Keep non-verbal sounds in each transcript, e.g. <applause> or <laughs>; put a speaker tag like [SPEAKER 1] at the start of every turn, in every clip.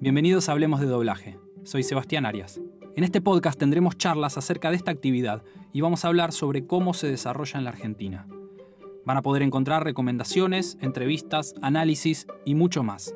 [SPEAKER 1] Bienvenidos a Hablemos de Doblaje. Soy Sebastián Arias. En este podcast tendremos charlas acerca de esta actividad y vamos a hablar sobre cómo se desarrolla en la Argentina. Van a poder encontrar recomendaciones, entrevistas, análisis y mucho más.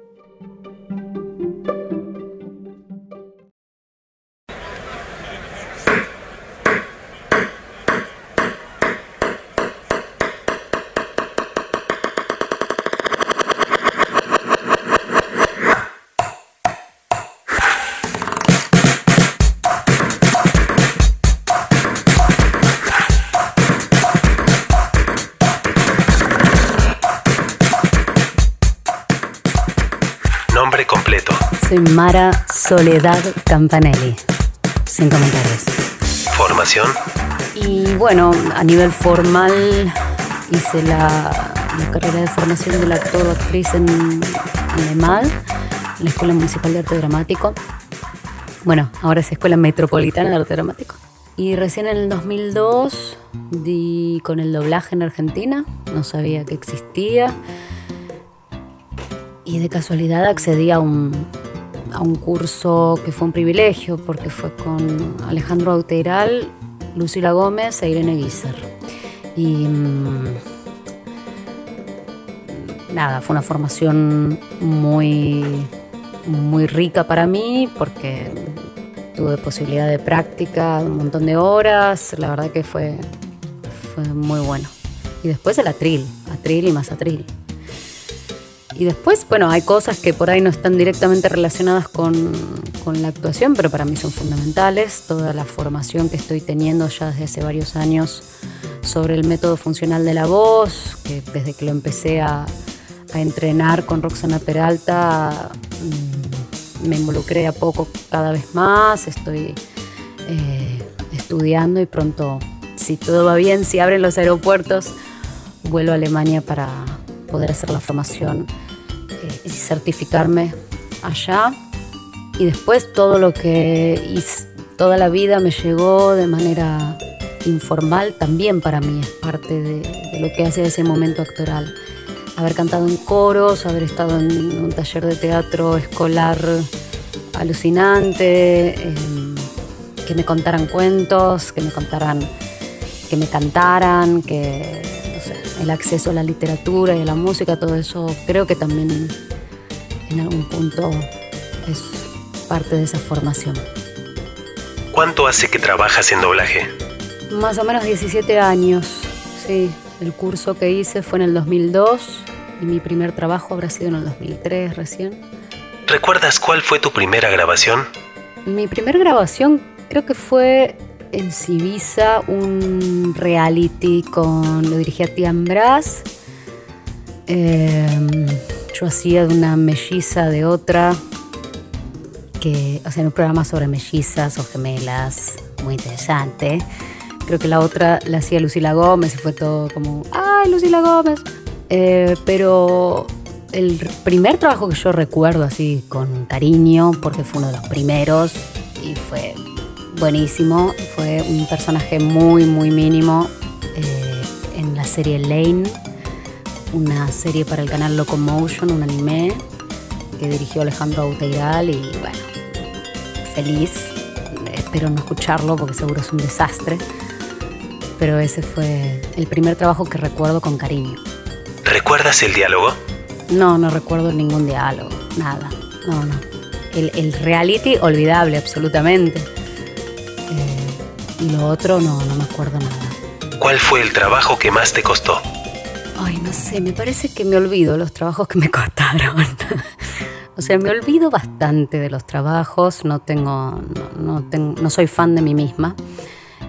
[SPEAKER 2] Nombre completo.
[SPEAKER 3] Soy Mara Soledad Campanelli. Sin comentarios.
[SPEAKER 2] Formación.
[SPEAKER 3] Y bueno, a nivel formal hice la, la carrera de formación del actor o actriz en, en EMAD, en la Escuela Municipal de Arte Dramático. Bueno, ahora es Escuela Metropolitana de Arte Dramático. Y recién en el 2002 di con el doblaje en Argentina, no sabía que existía. Y de casualidad accedí a un, a un curso que fue un privilegio porque fue con Alejandro Auteiral, Lucila Gómez e Irene Guizar. Y mm, nada, fue una formación muy, muy rica para mí porque tuve posibilidad de práctica, un montón de horas, la verdad que fue, fue muy bueno. Y después el atril, atril y más atril. Y después, bueno, hay cosas que por ahí no están directamente relacionadas con, con, la actuación, pero para mí son fundamentales. Toda la formación que estoy teniendo ya desde hace varios años sobre el método funcional de la voz, que desde que lo empecé a, a entrenar con Roxana Peralta, mmm, me involucré a poco cada vez más. Estoy eh, estudiando y pronto, si todo va bien, si abren los aeropuertos, vuelo a Alemania para poder hacer la formación y certificarme allá. Y después todo lo que hice, toda la vida me llegó de manera informal, también para mí es parte de, de lo que hace ese momento actoral. Haber cantado en coros, haber estado en un taller de teatro escolar alucinante, eh, que me contaran cuentos, que me contaran, que me cantaran, que el acceso a la literatura y a la música, todo eso creo que también en algún punto es parte de esa formación.
[SPEAKER 2] ¿Cuánto hace que trabajas en doblaje?
[SPEAKER 3] Más o menos 17 años, sí. El curso que hice fue en el 2002 y mi primer trabajo habrá sido en el 2003 recién.
[SPEAKER 2] ¿Recuerdas cuál fue tu primera grabación?
[SPEAKER 3] Mi primera grabación creo que fue en Civisa un reality con. lo dirigía Tian Brass. Eh, yo hacía de una melliza de otra. Que, o sea, en un programa sobre mellizas o gemelas, muy interesante. Creo que la otra la hacía Lucila Gómez y fue todo como, ¡ay, Lucila Gómez! Eh, pero el primer trabajo que yo recuerdo así con cariño, porque fue uno de los primeros y fue buenísimo. Fue un personaje muy, muy mínimo eh, en la serie Lane, una serie para el canal Locomotion, un anime que dirigió Alejandro Auteiral y bueno, feliz. Espero no escucharlo porque seguro es un desastre. Pero ese fue el primer trabajo que recuerdo con cariño.
[SPEAKER 2] ¿Recuerdas el diálogo?
[SPEAKER 3] No, no recuerdo ningún diálogo, nada. No, no. El, el reality olvidable, absolutamente. Y lo otro no, no me acuerdo nada.
[SPEAKER 2] ¿Cuál fue el trabajo que más te costó?
[SPEAKER 3] Ay, no sé, me parece que me olvido los trabajos que me <laughs> costaron. o sea, me olvido bastante de los trabajos, no tengo, no, tengo, no soy fan de mí misma.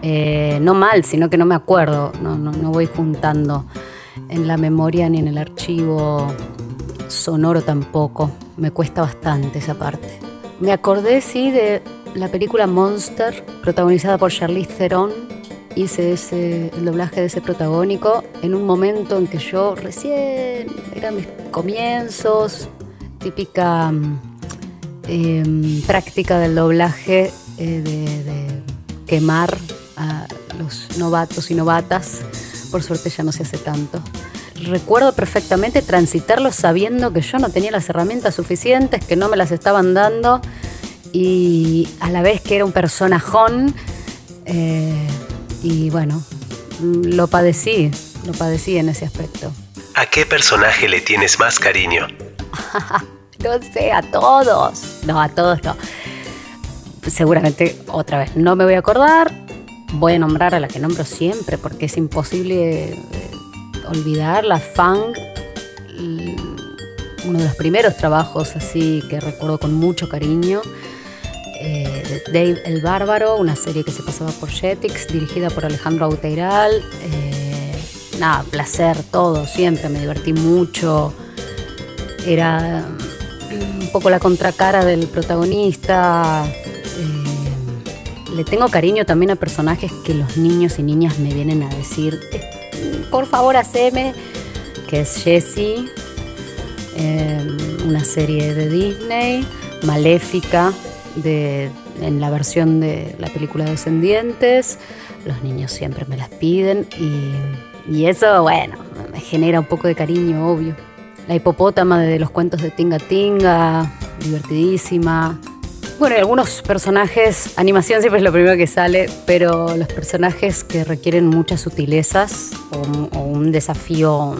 [SPEAKER 3] Eh, no mal, sino que no me acuerdo, no, no, no voy juntando en la memoria ni en el archivo sonoro tampoco. Me cuesta bastante esa parte. Me acordé, sí, de la película Monster, protagonizada por Charlize Theron, hice ese, el doblaje de ese protagónico en un momento en que yo recién, eran mis comienzos, típica eh, práctica del doblaje eh, de, de, quemar a los novatos y novatas. Por suerte ya no se hace tanto. recuerdo perfectamente transitarlo sabiendo que yo no tenía las herramientas suficientes, que no me las estaban dando y a la vez que era un personajón. Eh, y bueno, lo padecí, lo padecí en ese aspecto.
[SPEAKER 2] ¿A qué personaje le tienes más cariño? <laughs>
[SPEAKER 3] no sé, a todos. No, a todos no. Seguramente otra vez no me voy a acordar. Voy a nombrar a la que nombro siempre porque es imposible eh, olvidar la Fang. Uno de los primeros trabajos así que recuerdo con mucho cariño. Eh, Dave el Bárbaro, una serie que se pasaba por Jetix, dirigida por Alejandro Auteiral. Eh, nada, placer, todo, siempre me divertí mucho. Era un poco la contracara del protagonista. Eh, le tengo cariño también a personajes que los niños y niñas me vienen a decir, por favor, haceme, que es Jessie, una serie de Disney, Maléfica, en la versión de la película Descendientes. Los niños siempre me las piden y, eso, bueno, me genera un poco de cariño, obvio. La hipopótama de los cuentos de Tinga Tinga, divertidísima. Bueno, y algunos personajes, animación siempre es lo primero que sale, pero los personajes que requieren muchas sutilezas o, un desafío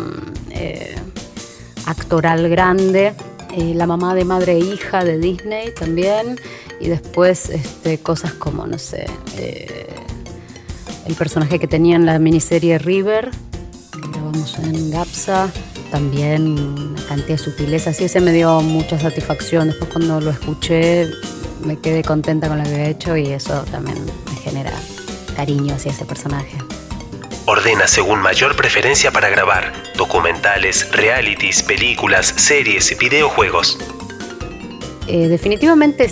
[SPEAKER 3] eh, actoral grande. Eh, la mamá de madre e hija de Disney también. Y después este, cosas como, no sé, eh, el personaje que tenía en la miniserie River, grabamos en Gapsa, también una cantidad de sutilezas. Y ese me dio mucha satisfacción. Después cuando lo escuché me quedé contenta con lo que había hecho y eso también me genera cariño hacia ese personaje.
[SPEAKER 2] Ordena según mayor preferencia para grabar, documentales, realities, películas, series, videojuegos.
[SPEAKER 3] Eh, definitivamente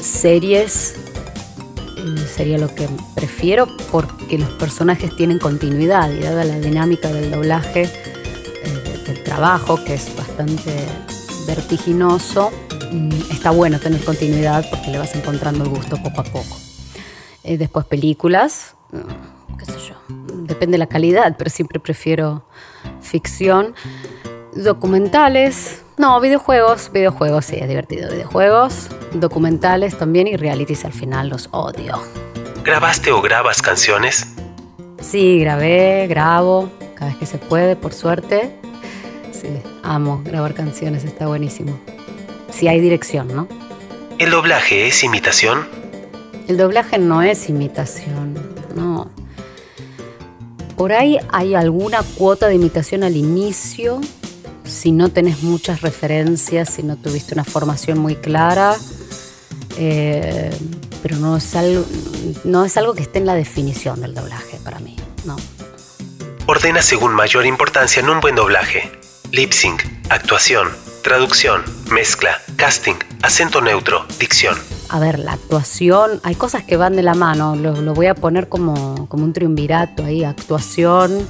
[SPEAKER 3] series eh, sería lo que prefiero porque los personajes tienen continuidad y dada la dinámica del doblaje, eh, del trabajo, que es bastante vertiginoso, mm, está bueno tener continuidad porque le vas encontrando el gusto poco a poco. Después películas, depende de la calidad, pero siempre prefiero ficción. Documentales, no, videojuegos, videojuegos, sí, es divertido. Videojuegos, documentales también y realities al final los odio.
[SPEAKER 2] ¿Grabaste o grabas canciones?
[SPEAKER 3] Sí, grabé, grabo, cada vez que se puede, por suerte. Sí, amo grabar canciones, está buenísimo. Si hay dirección, ¿no?
[SPEAKER 2] ¿El doblaje es imitación?
[SPEAKER 3] El doblaje no es imitación. Por ahí hay alguna cuota de imitación al inicio, si no tenés muchas referencias, si no tuviste una formación muy clara, eh, pero no es, algo, no es algo que esté en la definición del doblaje para mí, no.
[SPEAKER 2] Ordena según mayor importancia en un buen doblaje. Lip sync, actuación, traducción, mezcla, casting, acento neutro, dicción.
[SPEAKER 3] A ver, la actuación, hay cosas que van de la mano, lo, lo voy a poner como, como un triunvirato ahí, actuación,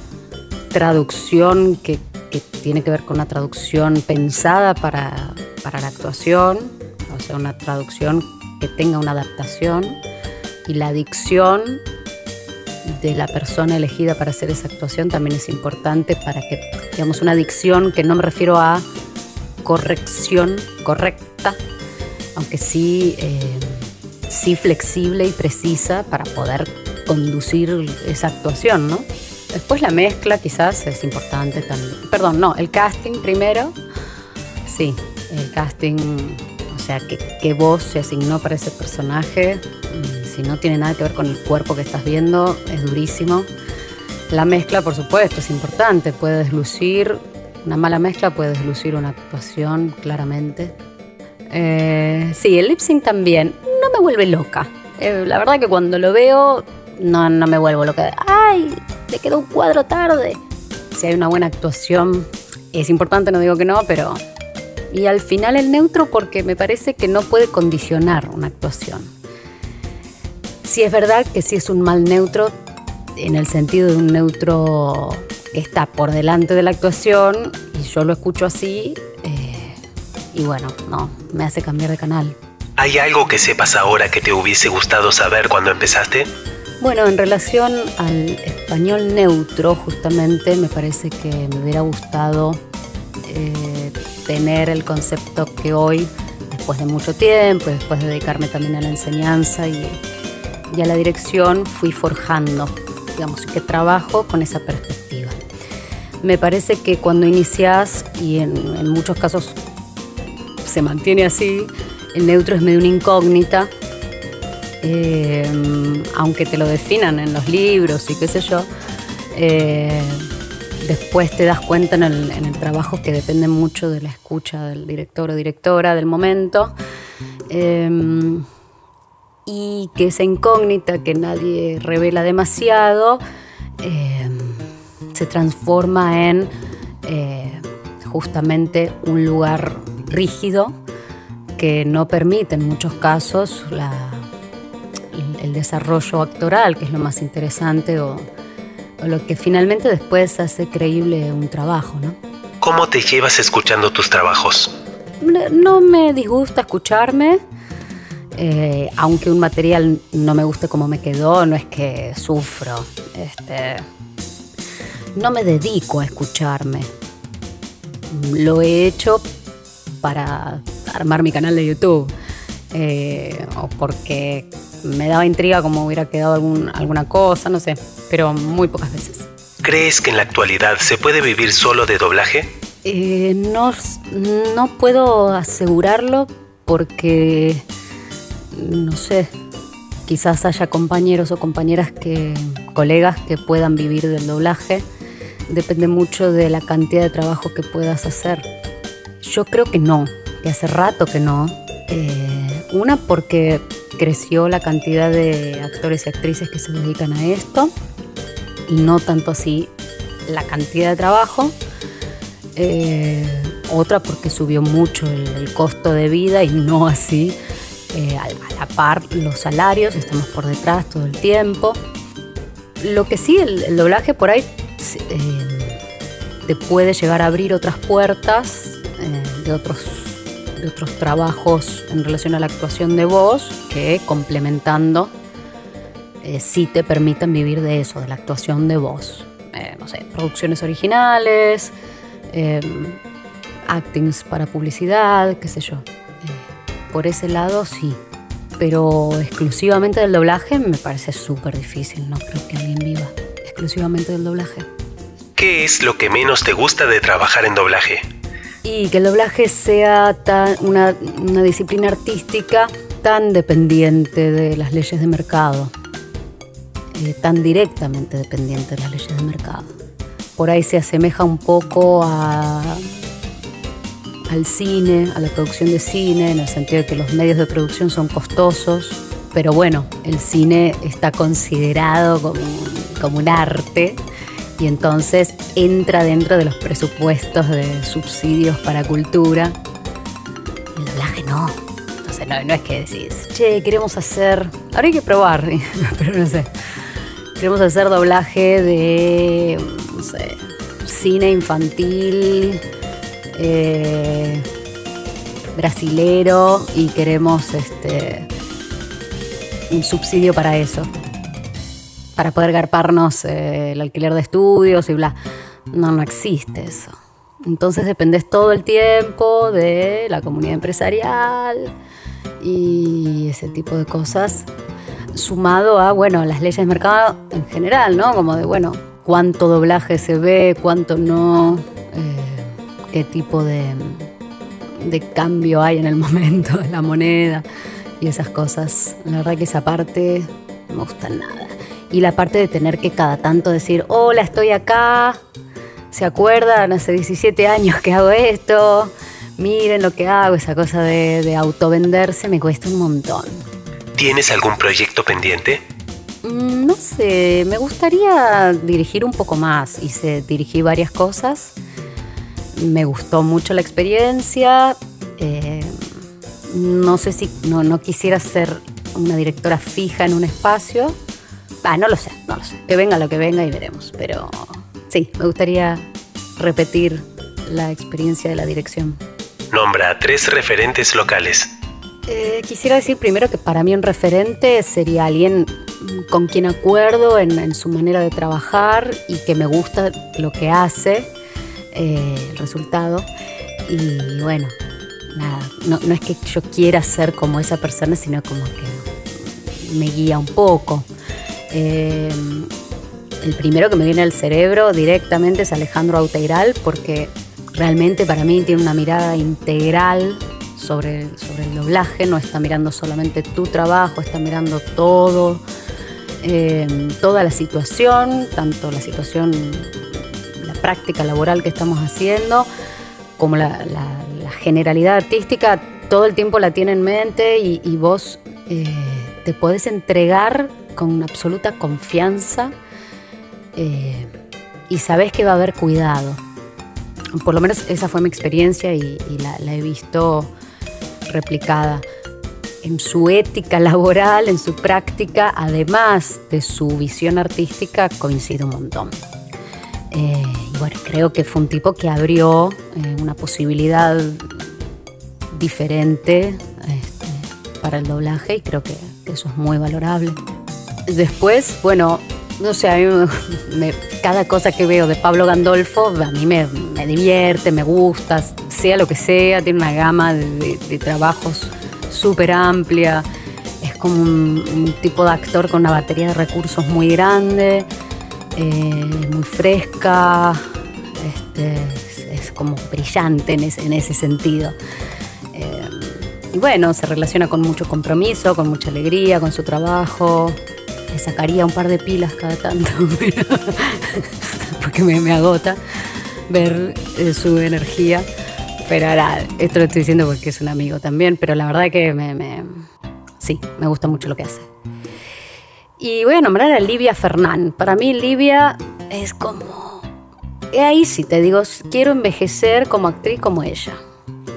[SPEAKER 3] traducción que que tiene que ver con una traducción pensada para, para la actuación, o sea, una traducción que tenga una adaptación, y la dicción de la persona elegida para hacer esa actuación también es importante para que, digamos, una dicción que no me refiero a corrección correcta, aunque sí, eh, sí flexible y precisa para poder conducir esa actuación, ¿no? Después la mezcla quizás es importante también. Perdón, no, el casting primero. Sí, el casting, o sea, qué voz se asignó para ese personaje. Mm, si no tiene nada que ver con el cuerpo que estás viendo, es durísimo. La mezcla, por supuesto, es importante. Puede deslucir, una mala mezcla puede deslucir una actuación, claramente. Eh, sí, el lip sync también. No me vuelve loca. Eh, la verdad que cuando lo veo, no, no me vuelvo loca. ¡Ay! te quedó un cuadro tarde. Si hay una buena actuación, es importante, no digo que no, pero... Y al final el neutro porque me parece que no puede condicionar una actuación. Si es verdad que si es un mal neutro, en el sentido de un neutro que está por delante de la actuación, y yo lo escucho así, eh, y bueno, no, me hace cambiar de canal.
[SPEAKER 2] ¿Hay algo que sepas ahora que te hubiese gustado saber cuando empezaste?
[SPEAKER 3] Bueno, en relación al español neutro, justamente, me parece que me hubiera gustado eh, tener el concepto que hoy, después de mucho tiempo, después de dedicarme también a la enseñanza y, a la dirección, fui forjando, digamos, que trabajo con esa perspectiva. Me parece que cuando inicias, y en muchos casos se mantiene así, el neutro es medio una incógnita, eh, aunque te lo definan en los libros y qué sé yo, eh, después te das cuenta en el, trabajo que depende mucho de la escucha del director o directora del momento. Eh, y que esa incógnita que nadie revela demasiado se transforma en justamente un lugar rígido que no permite en muchos casos la, el desarrollo actoral, que es lo más interesante, o, lo que finalmente después hace creíble un trabajo, ¿no?
[SPEAKER 2] ¿Cómo te llevas escuchando tus trabajos?
[SPEAKER 3] No me disgusta escucharme, eh, aunque un material no me guste como me quedó, no es que sufro. Este, no me dedico a escucharme. Lo he hecho para armar mi canal de YouTube. Eh, o porque me daba intriga como hubiera quedado alguna cosa, no sé, pero muy pocas veces.
[SPEAKER 2] ¿Crees que en la actualidad se puede vivir solo de doblaje?
[SPEAKER 3] Eh, no, no puedo asegurarlo porque, no sé, quizás haya compañeros o compañeras que, colegas que puedan vivir del doblaje. Depende mucho de la cantidad de trabajo que puedas hacer. Yo creo que no, que hace rato que no. Eh, una porque creció la cantidad de actores y actrices que se dedican a esto y no tanto así la cantidad de trabajo. Eh, otra porque subió mucho el, costo de vida y no así eh, a, la par los salarios, estamos por detrás todo el tiempo. Lo que sí, el, doblaje por ahí te puede llegar a abrir otras puertas de otros otros trabajos en relación a la actuación de voz que complementando eh, sí te permiten vivir de eso, de la actuación de voz. Eh, no sé, producciones originales, em, actings para publicidad, qué sé yo. Eh, por ese lado sí, pero exclusivamente del doblaje me parece súper difícil, no creo que alguien viva exclusivamente del doblaje.
[SPEAKER 2] ¿Qué es lo que menos te gusta de trabajar en doblaje?
[SPEAKER 3] Y que el doblaje sea una, disciplina artística tan dependiente de las leyes de mercado, eh, tan directamente dependiente de las leyes de mercado. Por ahí se asemeja un poco a, al cine, a la producción de cine, en el sentido de que los medios de producción son costosos, pero bueno, el cine está considerado como un arte y entonces entra dentro de los presupuestos de subsidios para cultura. El doblaje no. Entonces no, es que decís, che, queremos hacer, ahora hay que probar, <laughs> pero no sé. Queremos hacer doblaje de, no sé, cine infantil, eh, brasilero y queremos este, un subsidio para eso para poder garparnos eh, el alquiler de estudios y bla. No, no existe eso. Entonces dependes todo el tiempo de la comunidad empresarial y ese tipo de cosas, sumado a, bueno, las leyes de mercado en general, ¿no? Como de, bueno, cuánto doblaje se ve, cuánto no, eh, qué tipo de, de cambio hay en el <laughs> momento de la moneda y esas cosas. La verdad que esa parte no me gusta nada. Y la parte de tener que cada tanto decir, hola, estoy acá, ¿se acuerdan? Hace 17 años que hago esto, miren lo que hago, esa cosa de, de autovenderse me cuesta un montón.
[SPEAKER 2] ¿Tienes algún proyecto pendiente?
[SPEAKER 3] Mm, no sé, me gustaría dirigir un poco más. Hice, dirigí varias cosas. Me gustó mucho la experiencia. Eh, no sé si no, no quisiera ser una directora fija en un espacio. Ah, no lo sé, no lo sé. Que venga lo que venga y veremos. Pero sí, me gustaría repetir la experiencia de la dirección.
[SPEAKER 2] Nombra tres referentes locales.
[SPEAKER 3] Eh, quisiera decir primero que para mí un referente sería alguien con quien acuerdo en, su manera de trabajar y que me gusta lo que hace, eh, el resultado. Y bueno, nada, no, es que yo quiera ser como esa persona, sino como que me guía un poco. Eh, el primero que me viene al cerebro directamente es Alejandro Auteiral, porque realmente para mí tiene una mirada integral sobre, sobre el doblaje, no está mirando solamente tu trabajo, está mirando todo, eh, toda la situación, tanto la situación, la práctica laboral que estamos haciendo, como la, generalidad artística, todo el tiempo la tiene en mente y, vos eh, te podés entregar con absoluta confianza eh, y sabés que va a haber cuidado. Por lo menos esa fue mi experiencia y, la, he visto replicada en su ética laboral, en su práctica, además de su visión artística, coincide un montón. Eh, y bueno, creo que fue un tipo que abrió eh, una posibilidad diferente este, para el doblaje y creo que eso es muy valorable. Después, bueno, no sé, a mí <laughs> me, cada cosa que veo de Pablo Gandolfo a mí me, divierte, me gusta, sea lo que sea, tiene una gama de, trabajos súper amplia, es como un, tipo de actor con una batería de recursos muy grande, eh, muy fresca, este, es, como brillante en ese, sentido. Eh, y bueno, se relaciona con mucho compromiso, con mucha alegría, con su trabajo le sacaría un par de pilas cada tanto, <laughs> porque me, agota ver eh, su energía. Pero ahora, esto lo estoy diciendo porque es un amigo también, pero la verdad que me, sí, me gusta mucho lo que hace. Y voy a nombrar a Livia Fernán. Para mí Livia es como... Ahí sí te digo, quiero envejecer como actriz como ella.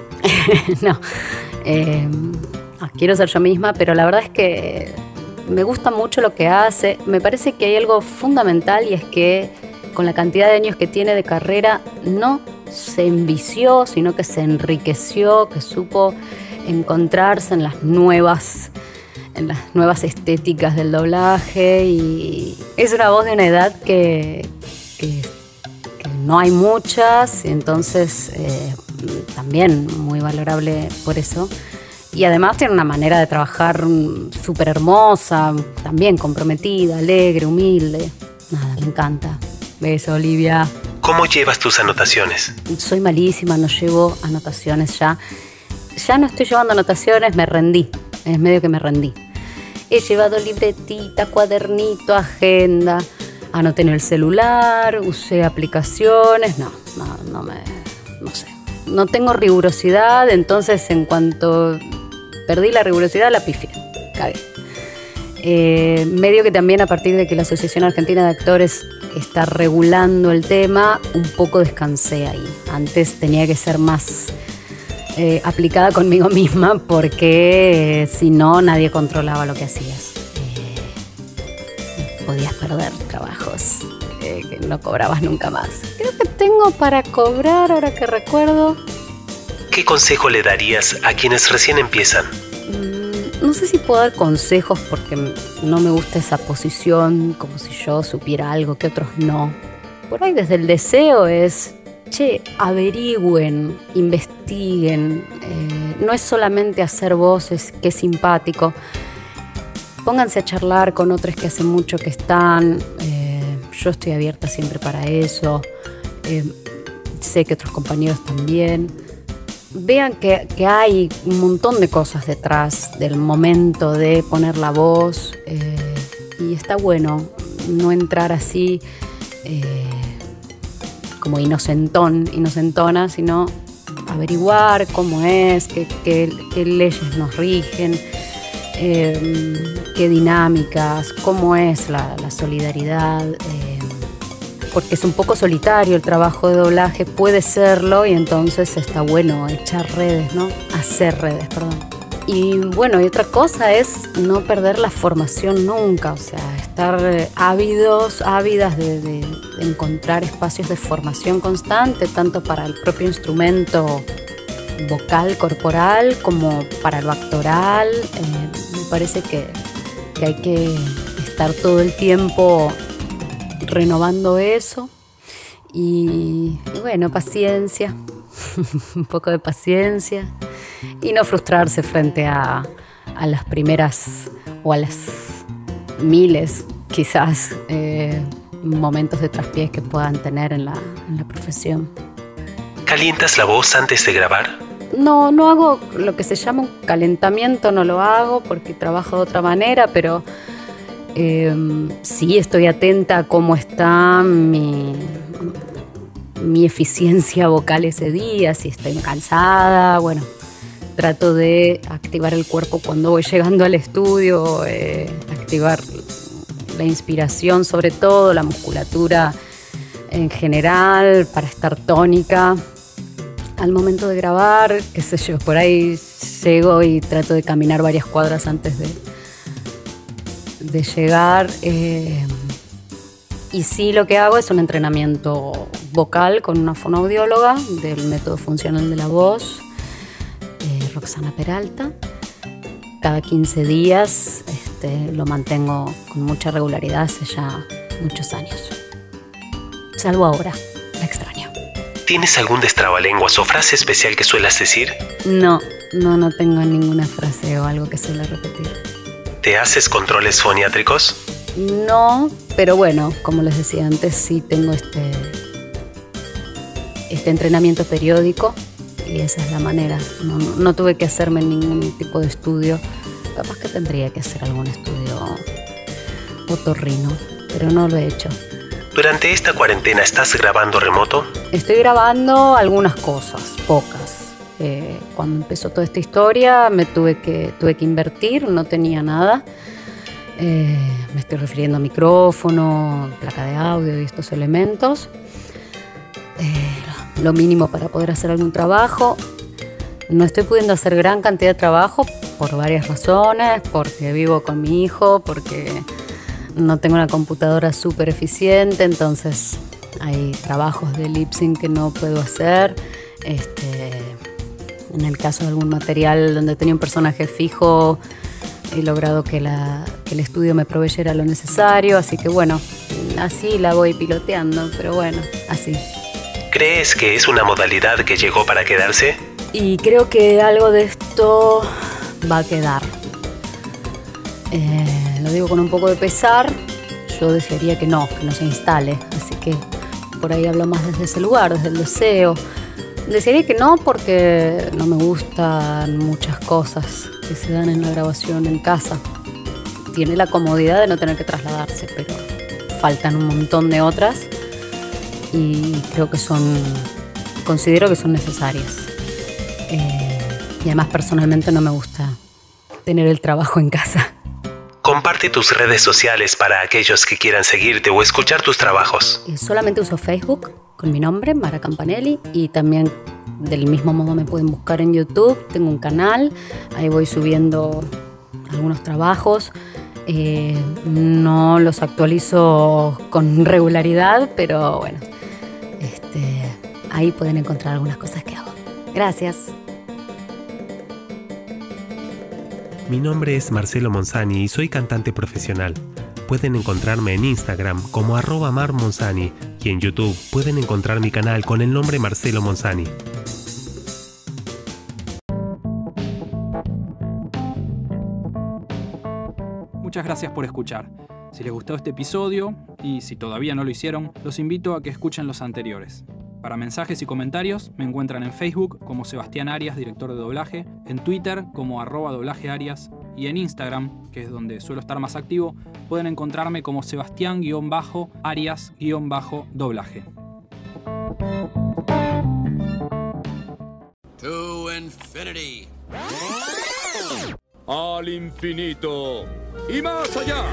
[SPEAKER 3] <laughs> no, eh, quiero ser yo misma, pero la verdad es que me gusta mucho lo que hace. Me parece que hay algo fundamental y es que con la cantidad de años que tiene de carrera no se envició, sino que se enriqueció, que supo encontrarse en las nuevas en las nuevas estéticas del doblaje y es una voz de una edad que, no hay muchas, entonces eh, también muy valorable por eso. Y además tiene una manera de trabajar súper hermosa, también comprometida, alegre, humilde. Nada, me encanta. Beso, Olivia.
[SPEAKER 2] ¿Cómo llevas tus anotaciones?
[SPEAKER 3] Soy malísima, no llevo anotaciones ya. Ya no estoy llevando anotaciones, me rendí. Es medio que me rendí. He llevado libretita, cuadernito, agenda. Anoté en el celular, usé aplicaciones. No, no, no me. No sé. No tengo rigurosidad, entonces en cuanto Perdí la rigurosidad, la pifia. Eh, medio que también a partir de que la Asociación Argentina de Actores está regulando el tema, un poco descansé ahí. Antes tenía que ser más eh, aplicada conmigo <laughs> misma porque eh, si no nadie controlaba lo que hacías. podías perder trabajos que no cobrabas nunca más. Creo que tengo para cobrar, ahora que recuerdo,
[SPEAKER 2] ¿Qué consejo le darías a quienes recién empiezan?
[SPEAKER 3] Mm, no sé si puedo dar consejos porque no me gusta esa posición, como si yo supiera algo que otros no. Por ahí desde el deseo es, che, averigüen, investiguen. Eh, no es solamente hacer voces, que es simpático. Pónganse a charlar con otros que hace mucho que están. Eh, yo estoy abierta siempre para eso. Eh, sé que otros compañeros también vean que, hay un montón de cosas detrás del momento de poner la voz eh, y está bueno no entrar así eh, como inocentón, inocentona, sino averiguar cómo es, qué, leyes nos rigen, eh, qué dinámicas, cómo es la, la solidaridad porque es un poco solitario el trabajo de doblaje, puede serlo y entonces está bueno echar redes, ¿no? Hacer redes, perdón. Y bueno, y otra cosa es no perder la formación nunca, o sea, estar ávidos, ávidas de, encontrar espacios de formación constante, tanto para el propio instrumento vocal, corporal, como para lo actoral. Eh, me parece que, que hay que estar todo el tiempo renovando eso. Y, bueno, paciencia, <laughs> un poco de paciencia y no frustrarse frente a, las primeras o a las miles quizás eh, momentos de traspiés que puedan tener en la, en la profesión.
[SPEAKER 2] ¿Calientas la voz antes de grabar?
[SPEAKER 3] No, no hago lo que se llama un calentamiento, no lo hago porque trabajo de otra manera, pero em, sí estoy atenta a cómo está mi, mi eficiencia vocal ese día, si estoy cansada, bueno, trato de activar el cuerpo cuando voy llegando al estudio, eh, activar la inspiración sobre todo, la musculatura en general, para estar tónica. Al momento de grabar, qué sé yo, por ahí llego y trato de caminar varias cuadras antes de, de llegar. Eh, y sí lo que hago es un entrenamiento vocal con una fonoaudióloga del método funcional de la voz, eh, Roxana Peralta. Cada 15 días este, lo mantengo con mucha regularidad hace ya muchos años. Salvo ahora, la extraño.
[SPEAKER 2] ¿Tienes algún destrabalenguas o frase especial que suelas decir?
[SPEAKER 3] No, no, no tengo ninguna frase o algo que suele repetir.
[SPEAKER 2] ¿Te haces controles foniátricos?
[SPEAKER 3] No, pero bueno, como les decía antes, sí tengo este, este entrenamiento periódico y esa es la manera. No, tuve que hacerme ningún tipo de estudio. Capaz que tendría que hacer algún estudio otorrino, pero no lo he hecho.
[SPEAKER 2] ¿Durante esta cuarentena estás grabando remoto?
[SPEAKER 3] Estoy grabando algunas cosas, pocas. Eh, cuando empezó toda esta historia me tuve que, tuve que invertir, no tenía nada. Eh, me estoy refiriendo a micrófono, placa de audio y estos elementos. Eh, lo mínimo para poder hacer algún trabajo. No estoy pudiendo hacer gran cantidad de trabajo por varias razones, porque vivo con mi hijo, porque no tengo una computadora súper eficiente, entonces hay trabajos de lip sync que no puedo hacer. Este, en el caso de algún material donde tenía un personaje fijo, he logrado que, que el estudio me proveyera lo necesario, así que bueno, así la voy piloteando, pero bueno, así.
[SPEAKER 2] ¿Crees que es una modalidad que llegó para quedarse?
[SPEAKER 3] Y creo que algo de esto va a quedar. Eh, lo digo con un poco de pesar, yo desearía que no, que no se instale, así que por ahí hablo más desde ese lugar, desde el deseo. Desearía que no porque no me gustan muchas cosas que se dan en la grabación en casa. Tiene la comodidad de no tener que trasladarse, pero faltan un montón de otras y creo que son, considero que son necesarias. Eh, y además personalmente no me gusta tener el trabajo en casa.
[SPEAKER 2] Comparte tus redes sociales para aquellos que quieran seguirte o escuchar tus trabajos.
[SPEAKER 3] Eh, solamente uso Facebook con mi nombre, Mara Campanelli, y también del mismo modo me pueden buscar en YouTube, tengo un canal, ahí voy subiendo algunos trabajos. Eh, no los actualizo con regularidad, pero bueno, este, ahí pueden encontrar algunas cosas que hago. Gracias.
[SPEAKER 2] Mi nombre es Marcelo Monzani y soy cantante profesional. Pueden encontrarme en Instagram como arroba marmonzani y en YouTube pueden encontrar mi canal con el nombre Marcelo Monzani.
[SPEAKER 1] Muchas gracias por escuchar. Si les gustó este episodio, y si todavía no lo hicieron, los invito a que escuchen los anteriores. Para mensajes y comentarios me encuentran en Facebook como Sebastián Arias, director de doblaje, en Twitter como arroba doblaje Arias y en Instagram, que es donde suelo estar más activo, pueden encontrarme como Sebastián-Arias-doblaje.
[SPEAKER 4] To infinity al infinito y más allá.